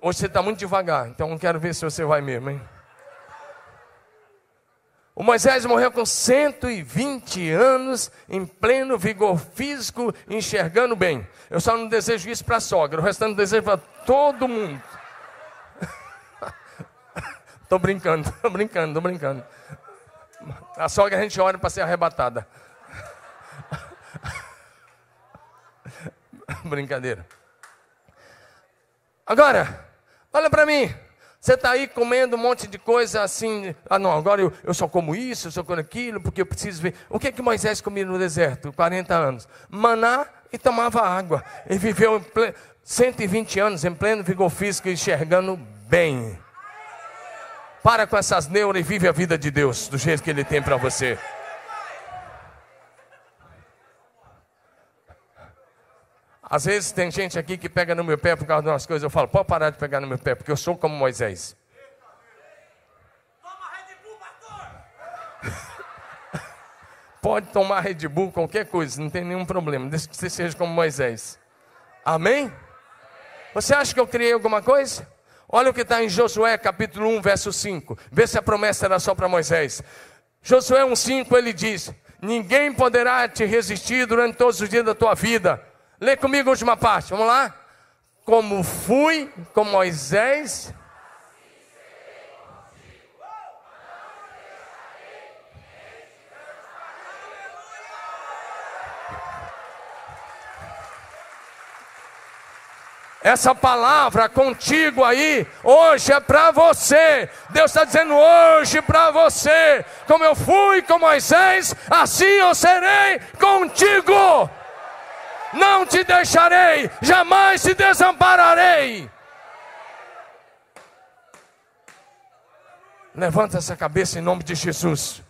Speaker 1: Hoje você está muito devagar, então quero ver se você vai mesmo, hein? O Moisés morreu com 120 anos, em pleno vigor físico, enxergando bem. Eu só não desejo isso para a sogra, o restante desejo para todo mundo. [laughs] Estou brincando, [laughs] estou brincando, estou brincando. A sogra a gente olha para ser arrebatada. [laughs] Brincadeira. Agora, olha para mim. Você está aí comendo um monte de coisa assim. Ah, não, agora eu, eu só como isso, eu só como aquilo, porque eu preciso ver. O que é que Moisés comia no deserto? 40 anos. Maná e tomava água. Ele viveu 120 anos em pleno vigor físico, enxergando bem. Para com essas neuras e vive a vida de Deus do jeito que Ele tem para você. Às vezes tem gente aqui que pega no meu pé por causa de umas coisas. Eu falo, pode parar de pegar no meu pé, porque eu sou como Moisés. [laughs] Pode tomar Red Bull, qualquer coisa, não tem nenhum problema, desde que você seja como Moisés. Amém? Você acha que eu criei alguma coisa? Olha o que está em Josué capítulo 1, verso 5. Vê se a promessa era só para Moisés. Josué 1,5 ele diz: Ninguém poderá te resistir durante todos os dias da tua vida. Lê comigo a última parte, vamos lá? Como fui com Moisés. Essa palavra contigo aí, hoje é para você. Deus está dizendo hoje para você: como eu fui com Moisés, assim eu serei contigo não te deixarei, jamais te desampararei. Levanta essa cabeça em nome de Jesus.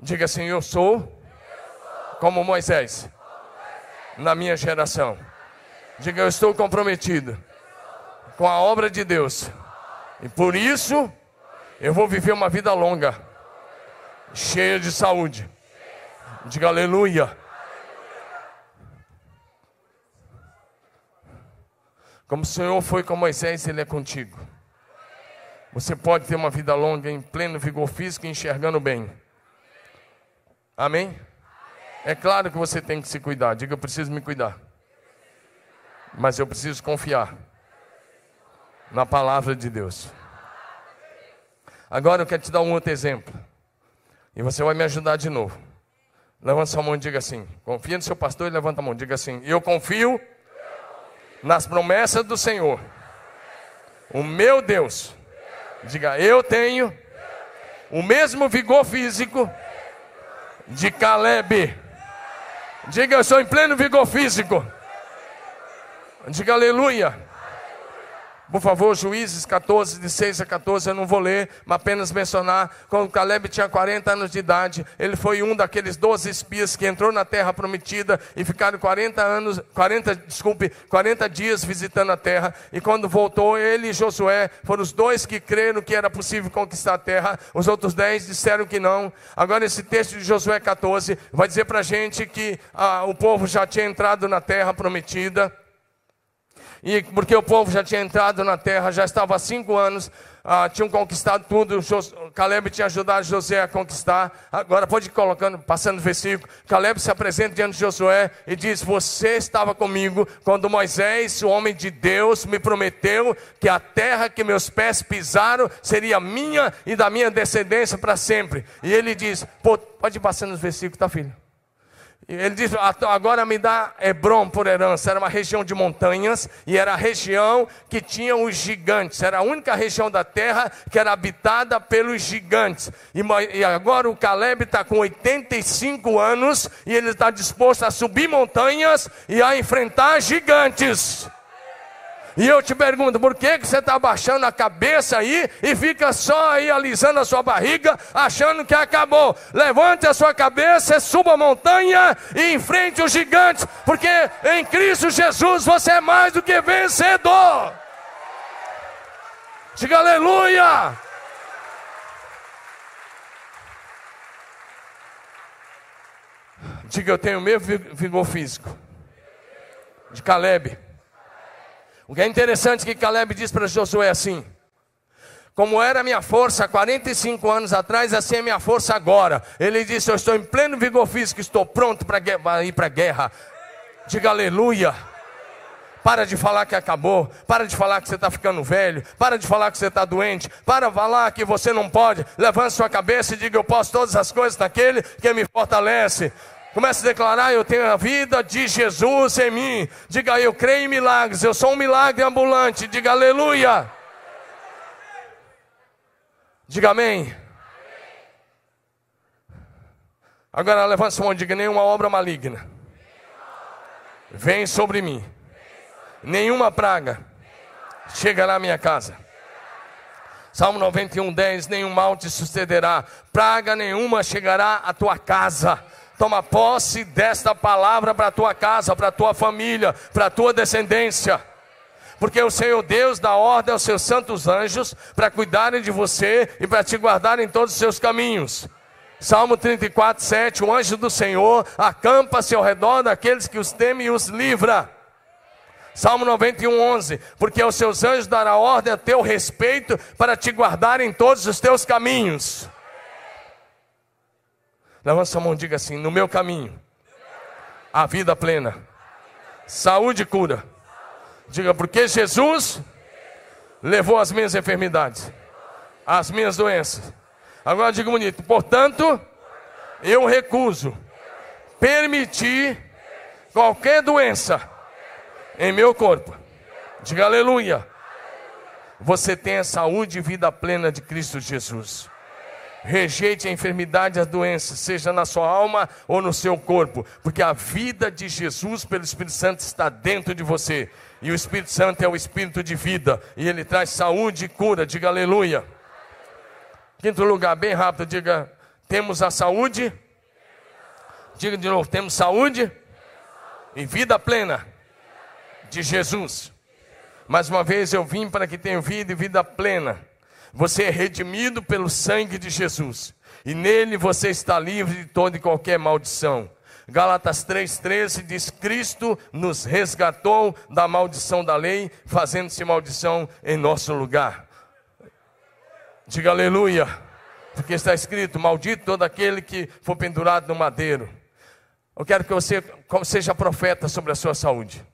Speaker 1: Diga assim: Eu sou como Moisés na minha geração. Diga: Eu estou comprometido com a obra de Deus. E por isso eu vou viver uma vida longa, cheia de saúde. Diga aleluia. Como o Senhor foi com Moisés, Ele é contigo. Você pode ter uma vida longa em pleno vigor físico enxergando bem. Amém? É claro que você tem que se cuidar. Diga, eu preciso me cuidar. Mas eu preciso confiar na palavra de Deus. Agora eu quero te dar um outro exemplo. E você vai me ajudar de novo. Levanta sua mão e diga assim: confia no seu pastor e levanta a mão. Diga assim: eu confio nas promessas do Senhor. O meu Deus. Diga, eu tenho o mesmo vigor físico de Caleb. Diga, eu estou em pleno vigor físico. Diga aleluia. Por favor, Juízes 14, de 6 a 14, eu não vou ler, mas apenas mencionar. Quando Caleb tinha 40 anos de idade, ele foi um daqueles 12 espias que entrou na terra prometida e ficaram 40 anos, 40, desculpe, 40 dias visitando a terra. E quando voltou, ele e Josué foram os dois que creram que era possível conquistar a terra. Os outros 10 disseram que não. Agora, esse texto de Josué 14 vai dizer para a gente que ah, o povo já tinha entrado na terra prometida e porque o povo já tinha entrado na terra, já estava há cinco anos, ah, tinham conquistado tudo, Caleb tinha ajudado José a conquistar. Agora pode ir colocando, passando o versículo. Caleb se apresenta diante de Josué e diz: Você estava comigo quando Moisés, o homem de Deus, me prometeu que a terra que meus pés pisaram seria minha e da minha descendência para sempre. E ele diz: Pode ir passando os versículos, tá, filho? Ele diz: agora me dá Hebron por herança. Era uma região de montanhas e era a região que tinha os gigantes. Era a única região da terra que era habitada pelos gigantes. E, agora o Caleb está com 85 anos e ele está disposto a subir montanhas e a enfrentar gigantes. E eu te pergunto, por que, que você está abaixando a cabeça aí e fica só aí alisando a sua barriga, achando que acabou? Levante a sua cabeça, suba a montanha e enfrente os gigantes, porque em Cristo Jesus você é mais do que vencedor. Diga aleluia! Diga, eu tenho o mesmo vigor físico de Caleb. O que é interessante que Caleb diz para Josué assim: como era minha força 45 anos atrás, assim é minha força agora. Ele disse: Eu estou em pleno vigor físico, estou pronto para ir para a guerra. Diga aleluia. Para de falar que acabou. Para de falar que você está ficando velho. Para de falar que você está doente. Para de falar que você não pode. Levante sua cabeça e diga: Eu posso todas as coisas naquele que me fortalece. Comece a declarar: Eu tenho a vida de Jesus em mim. Diga: Eu creio em milagres. Eu sou um milagre ambulante. Diga aleluia. Diga amém. Agora levante sua mão e diga: Nenhuma obra maligna vem sobre mim. Nenhuma praga chegará à minha casa. Salmo 91, 10: Nenhum mal te sucederá, praga nenhuma chegará à tua casa Toma posse desta palavra para a tua casa, para a tua família, para a tua descendência. Porque o Senhor Deus dá ordem aos seus santos anjos para cuidarem de você e para te guardarem em todos os seus caminhos. Salmo 34, 7: O anjo do Senhor acampa-se ao redor daqueles que os temem e os livra. Salmo 91, 11: Porque aos seus anjos dará ordem a teu respeito para te guardar em todos os teus caminhos. Levanta sua mão e diga assim: No meu caminho, a vida plena, saúde e cura. Diga, porque Jesus levou as minhas enfermidades, as minhas doenças. Agora diga bonito: portanto, eu recuso permitir qualquer doença em meu corpo. Diga aleluia. Você tem a saúde e vida plena de Cristo Jesus. Rejeite a enfermidade e a doença, seja na sua alma ou no seu corpo, porque a vida de Jesus pelo Espírito Santo está dentro de você. E o Espírito Santo é o Espírito de vida, e ele traz saúde e cura. Diga aleluia. Quinto lugar, bem rápido, diga: temos a saúde. Diga de novo: temos saúde e vida plena de Jesus. Mais uma vez eu vim para que tenham vida e vida plena. Você é redimido pelo sangue de Jesus. E nele você está livre de toda e qualquer maldição. Gálatas 3,13 diz: Cristo nos resgatou da maldição da lei, fazendo-se maldição em nosso lugar. Diga aleluia. Porque está escrito: Maldito todo aquele que for pendurado no madeiro. Eu quero que você seja profeta sobre a sua saúde.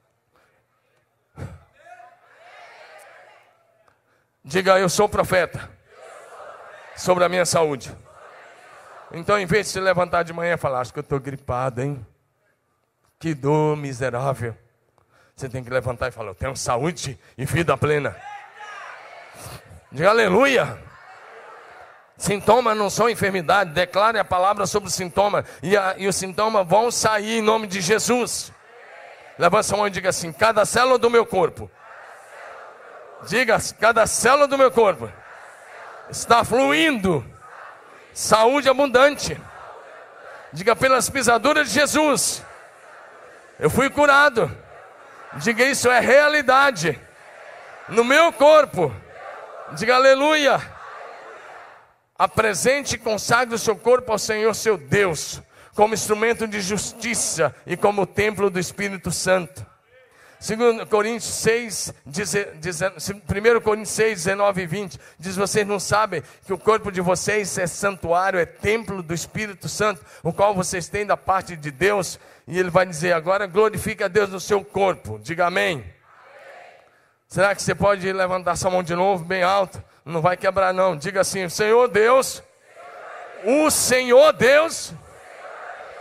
Speaker 1: Diga, eu sou profeta sobre a minha saúde. Então, em vez de se levantar de manhã e falar, acho que eu estou gripado, hein? Que dor miserável. Você tem que levantar e falar, eu tenho saúde e vida plena. Diga aleluia. Sintomas não são enfermidade. Declare a palavra sobre o sintoma. E, a, e os sintomas vão sair em nome de Jesus. Levanta a mão e diga assim: cada célula do meu corpo. Diga, cada célula do meu corpo está fluindo saúde abundante. Diga pelas pisaduras de Jesus. Eu fui curado. Diga isso é realidade no meu corpo. Diga aleluia. Apresente e consagre o seu corpo ao Senhor seu Deus, como instrumento de justiça e como templo do Espírito Santo. 2 Coríntios 6, 1 Coríntios 6, 19 e 20, diz: Vocês não sabem que o corpo de vocês é santuário, é templo do Espírito Santo, o qual vocês têm da parte de Deus. E ele vai dizer: Agora glorifique a Deus no seu corpo. Diga amém. amém. Será que você pode levantar sua mão de novo, bem alto? Não vai quebrar, não. Diga assim: Senhor Deus, o Senhor Deus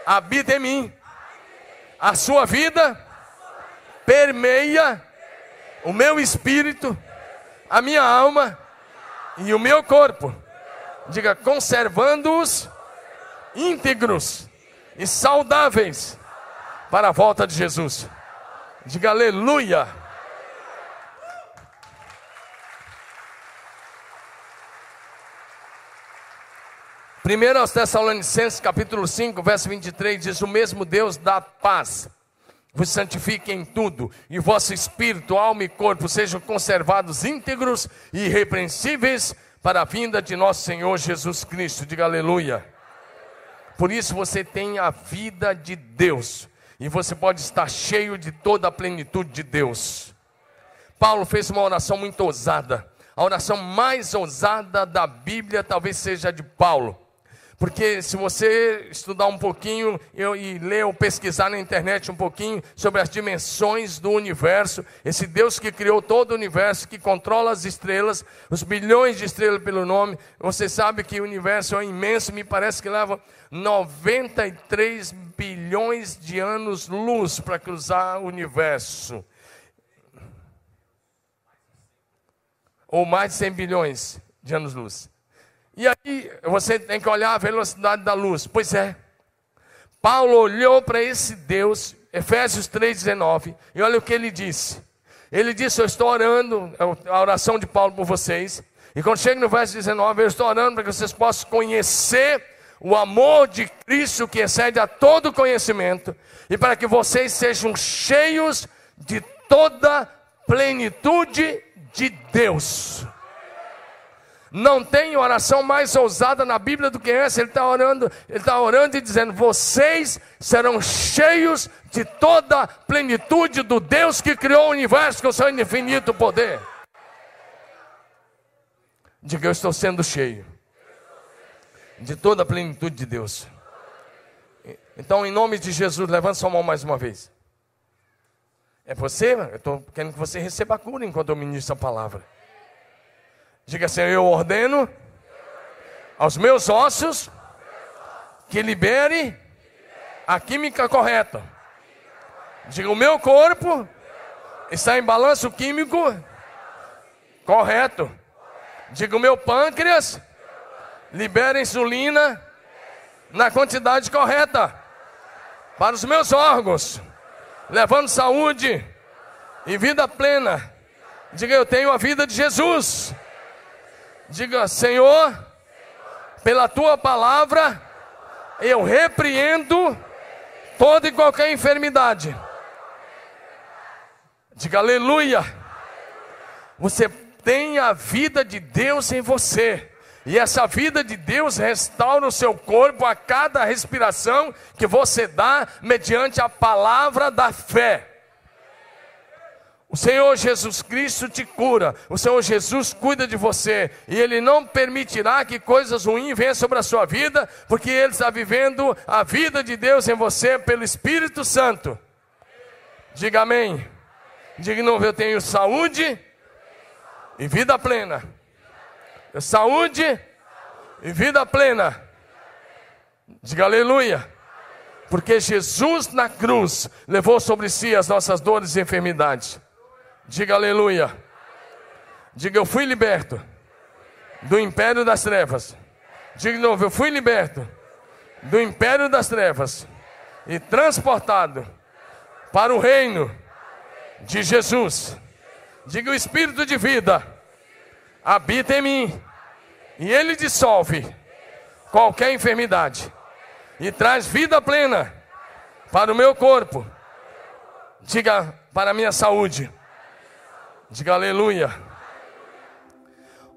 Speaker 1: habita em mim. A sua vida permeia o meu espírito, a minha alma e o meu corpo. Diga, conservando-os íntegros e saudáveis para a volta de Jesus. Diga aleluia. Primeiro aos Tessalonicenses, capítulo 5, verso 23, diz: O mesmo Deus dá paz vos santifique em tudo, e vosso espírito, alma e corpo sejam conservados íntegros e irrepreensíveis para a vinda de nosso Senhor Jesus Cristo. Diga aleluia. Por isso você tem a vida de Deus, e você pode estar cheio de toda a plenitude de Deus. Paulo fez uma oração muito ousada, a oração mais ousada da Bíblia talvez seja de Paulo. Porque se você estudar um pouquinho eu, e ler ou pesquisar na internet um pouquinho sobre as dimensões do universo, esse Deus que criou todo o universo, que controla as estrelas, os bilhões de estrelas pelo nome, você sabe que o universo é imenso, me parece que leva 93 bilhões de anos-luz para cruzar o universo. Ou mais de 100 bilhões de anos-luz. E aí você tem que olhar a velocidade da luz. Pois é. Paulo olhou para esse Deus, Efésios 3,19, e olha o que ele disse. Ele disse: Eu estou orando, é a oração de Paulo por vocês. E quando chega no verso 19, eu estou orando para que vocês possam conhecer o amor de Cristo que excede a todo conhecimento, e para que vocês sejam cheios de toda plenitude de Deus. Não tem oração mais ousada na Bíblia do que essa. Ele está orando, ele está orando e dizendo: vocês serão cheios de toda a plenitude do Deus que criou o universo com seu infinito poder. Diga, eu estou sendo cheio de toda a plenitude de Deus. Então, em nome de Jesus, levante sua mão mais uma vez. É você? Eu estou querendo que você receba a cura enquanto eu ministro a palavra. Diga assim: Eu ordeno aos meus ossos que libere a química correta. Diga: O meu corpo está em balanço químico correto. Diga: O meu pâncreas libera insulina na quantidade correta para os meus órgãos, levando saúde e vida plena. Diga: Eu tenho a vida de Jesus. Diga, Senhor, pela tua palavra, eu repreendo toda e qualquer enfermidade. Diga aleluia. Você tem a vida de Deus em você. E essa vida de Deus restaura o seu corpo a cada respiração que você dá mediante a palavra da fé. O Senhor Jesus Cristo te cura, o Senhor Jesus cuida de você, e Ele não permitirá que coisas ruins venham sobre a sua vida, porque Ele está vivendo a vida de Deus em você pelo Espírito Santo. Diga amém. Diga de novo: eu tenho saúde e vida plena. Saúde e vida plena. Diga aleluia. Porque Jesus na cruz levou sobre si as nossas dores e enfermidades. Diga aleluia. Diga eu fui liberto do império das trevas. Diga de novo, eu fui liberto do império das trevas e transportado para o reino de Jesus. Diga o espírito de vida habita em mim e ele dissolve qualquer enfermidade e traz vida plena para o meu corpo. Diga para a minha saúde. Diga aleluia.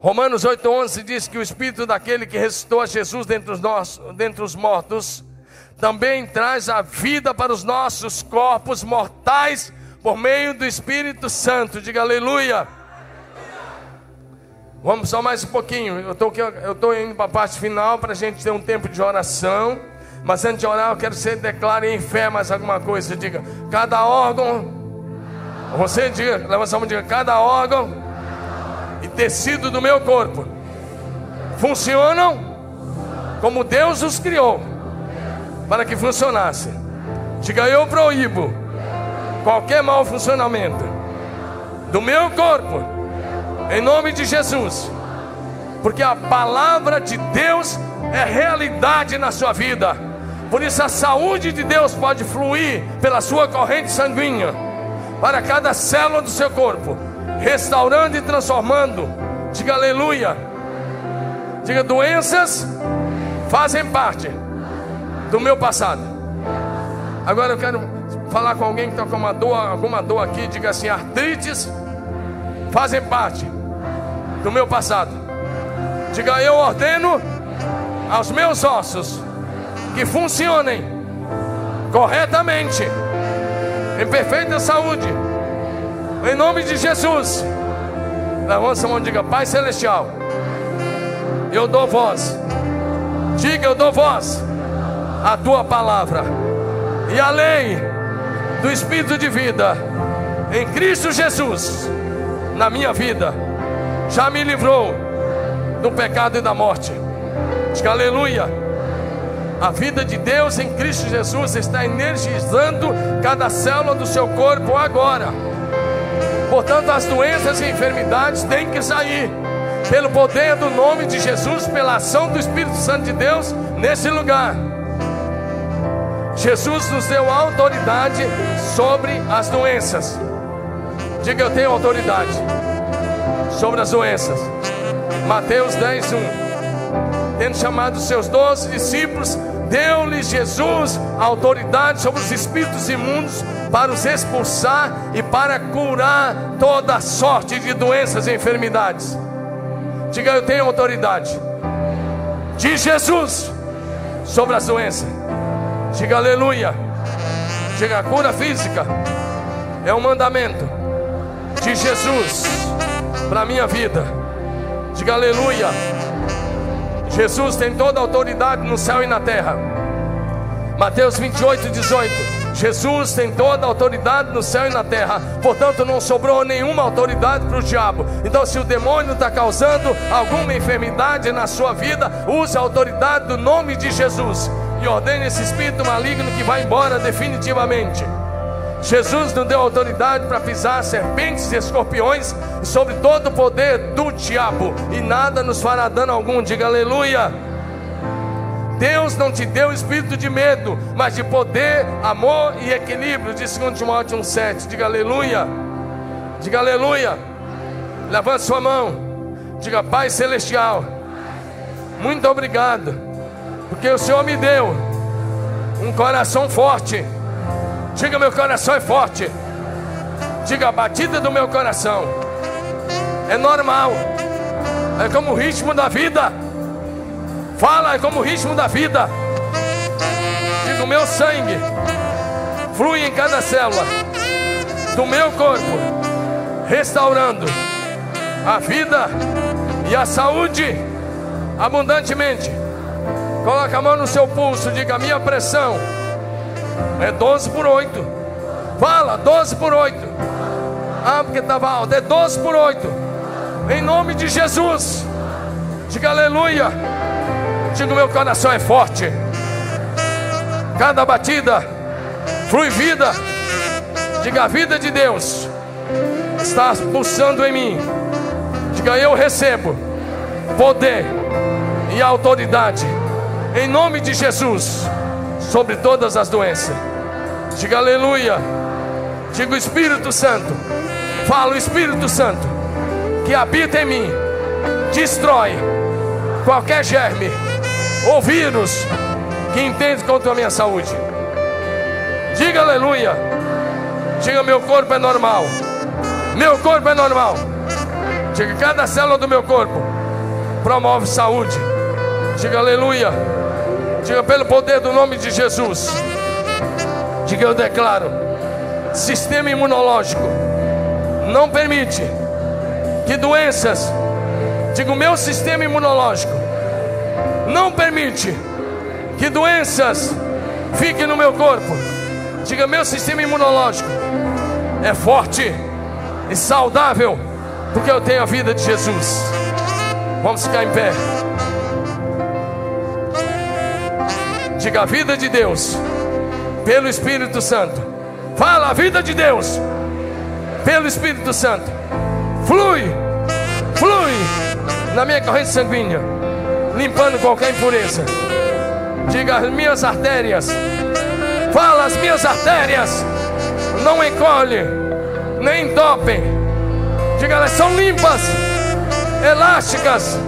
Speaker 1: Romanos 8,11 diz que o Espírito daquele que ressuscitou a Jesus dentre os, nossos, dentre os mortos também traz a vida para os nossos corpos mortais por meio do Espírito Santo. Diga aleluia. Vamos só mais um pouquinho. Eu estou indo para a parte final para a gente ter um tempo de oração. Mas antes de orar, eu quero que você declare em fé mais alguma coisa. Diga: cada órgão você diga, levanta a mão diga, cada órgão e tecido do meu corpo funcionam como Deus os criou para que funcionasse. Diga, eu proíbo qualquer mau funcionamento do meu corpo, em nome de Jesus, porque a palavra de Deus é realidade na sua vida. Por isso a saúde de Deus pode fluir pela sua corrente sanguínea para cada célula do seu corpo, restaurando e transformando. Diga aleluia. Diga doenças fazem parte do meu passado. Agora eu quero falar com alguém que está com uma dor, alguma dor aqui, diga assim: artrites fazem parte do meu passado. Diga eu ordeno aos meus ossos que funcionem corretamente em perfeita saúde, em nome de Jesus. Levanta a mão e diga: Pai Celestial, eu dou voz, diga eu dou voz à tua palavra, e a lei do Espírito de vida em Cristo Jesus, na minha vida, já me livrou do pecado e da morte. Diga aleluia. A vida de Deus em Cristo Jesus está energizando cada célula do seu corpo agora. Portanto, as doenças e enfermidades têm que sair. Pelo poder do nome de Jesus, pela ação do Espírito Santo de Deus nesse lugar. Jesus nos deu autoridade sobre as doenças. Diga eu tenho autoridade sobre as doenças. Mateus 10, 1 tendo chamado seus doze discípulos, deu-lhes Jesus autoridade sobre os espíritos imundos para os expulsar e para curar toda sorte de doenças e enfermidades. Diga, eu tenho autoridade de Jesus sobre as doenças. Diga aleluia. Diga, cura física é um mandamento de Jesus para a minha vida. Diga aleluia. Jesus tem toda a autoridade no céu e na terra. Mateus 28, 18. Jesus tem toda a autoridade no céu e na terra, portanto não sobrou nenhuma autoridade para o diabo. Então, se o demônio está causando alguma enfermidade na sua vida, use a autoridade do nome de Jesus e ordene esse espírito maligno que vai embora definitivamente. Jesus nos deu autoridade para pisar serpentes e escorpiões sobre todo o poder do diabo, e nada nos fará dano algum. Diga aleluia. Deus não te deu espírito de medo, mas de poder, amor e equilíbrio, diz 2 Timóteo 1,7. Diga aleluia. Diga aleluia. Levante sua mão. Diga Pai Celestial. Muito obrigado, porque o Senhor me deu um coração forte Diga: meu coração é forte. Diga: a batida do meu coração é normal. É como o ritmo da vida. Fala, é como o ritmo da vida. Diga: o meu sangue flui em cada célula do meu corpo restaurando a vida e a saúde abundantemente. Coloca a mão no seu pulso, diga: minha pressão é 12 por 8. Fala, 12 por 8. Ah, porque estava alto, é 12 por 8. Em nome de Jesus. Diga aleluia. Diga: meu coração é forte. Cada batida flui vida. Diga: a vida de Deus está pulsando em mim. Diga: eu recebo poder e autoridade em nome de Jesus sobre todas as doenças. Diga aleluia. Diga o Espírito Santo. Fala o Espírito Santo que habita em mim. Destrói qualquer germe ou vírus que entende contra a minha saúde. Diga aleluia. Diga meu corpo é normal. Meu corpo é normal. Diga cada célula do meu corpo promove saúde. Diga aleluia. Diga pelo poder do nome de Jesus. Diga eu declaro: sistema imunológico não permite que doenças, diga o meu sistema imunológico não permite que doenças fiquem no meu corpo. Diga meu sistema imunológico é forte e saudável porque eu tenho a vida de Jesus. Vamos ficar em pé. Diga a vida de Deus, pelo Espírito Santo. Fala a vida de Deus, pelo Espírito Santo. Flui, flui na minha corrente sanguínea, limpando qualquer impureza. Diga as minhas artérias. Fala as minhas artérias. Não encolhe, nem entopem. Diga elas são limpas, elásticas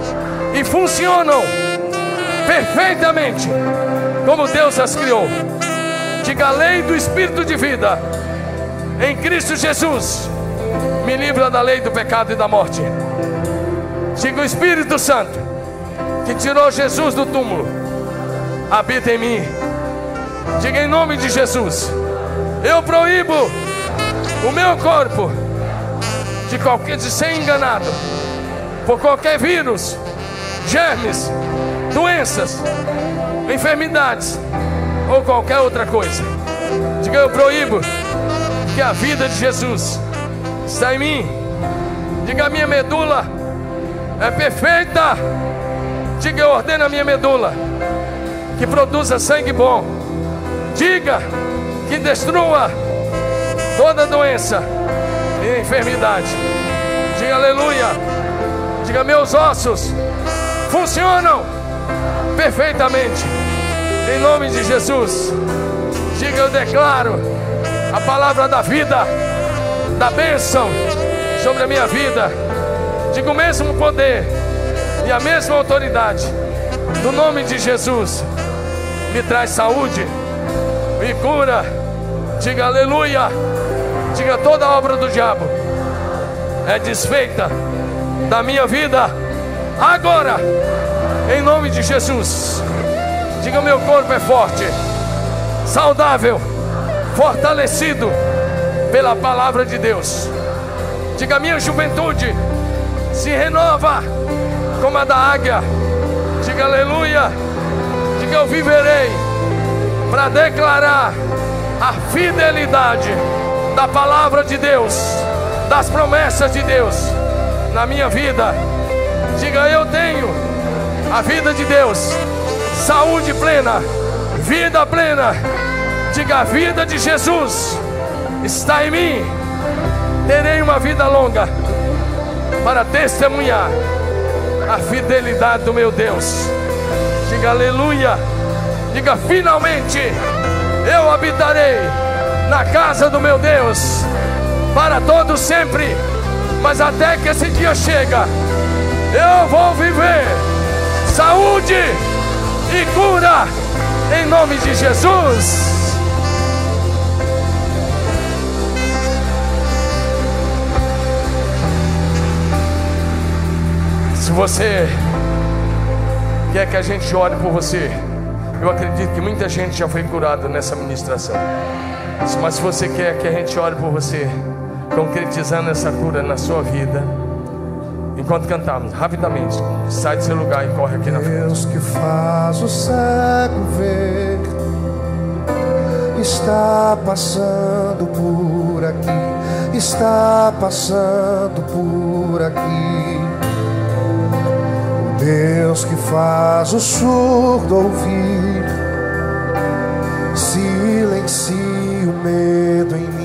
Speaker 1: e funcionam perfeitamente como Deus as criou. Diga a lei do Espírito de vida em Cristo Jesus me livra da lei do pecado e da morte. Diga o Espírito Santo que tirou Jesus do túmulo habita em mim. Diga em nome de Jesus. Eu proíbo o meu corpo de qualquer de ser enganado por qualquer vírus, germes, doenças, enfermidades ou qualquer outra coisa. Diga eu proíbo que a vida de Jesus está em mim. Diga a minha medula é perfeita. Diga eu ordeno a minha medula que produza sangue bom. Diga que destrua toda doença e enfermidade. Diga aleluia. Diga meus ossos funcionam perfeitamente. Em nome de Jesus. Diga eu declaro a palavra da vida, da bênção sobre a minha vida. Diga o mesmo poder e a mesma autoridade. No nome de Jesus me traz saúde, me cura. Diga aleluia. Diga toda a obra do diabo é desfeita da minha vida agora, em nome de Jesus. Diga: meu corpo é forte, saudável, fortalecido pela palavra de Deus. Diga: minha juventude se renova como a da águia. Diga aleluia que eu viverei para declarar a fidelidade da palavra de Deus, das promessas de Deus na minha vida. Diga, eu tenho a vida de Deus, saúde plena, vida plena. Diga, a vida de Jesus está em mim. Terei uma vida longa para testemunhar a fidelidade do meu Deus. Diga aleluia. Diga finalmente eu habitarei na casa do meu Deus para todo sempre. Mas até que esse dia chega, eu vou viver saúde e cura em nome de Jesus. Se você quer que a gente ore por você. Eu acredito que muita gente já foi curada nessa ministração. Mas se você quer que a gente ore por você, concretizando essa cura na sua vida. Enquanto cantamos, rapidamente, sai do seu lugar e corre aqui na frente.
Speaker 2: Deus que faz o cego ver está passando por aqui, está passando por aqui. Deus que faz o surdo ouvir, silencia o medo em mim.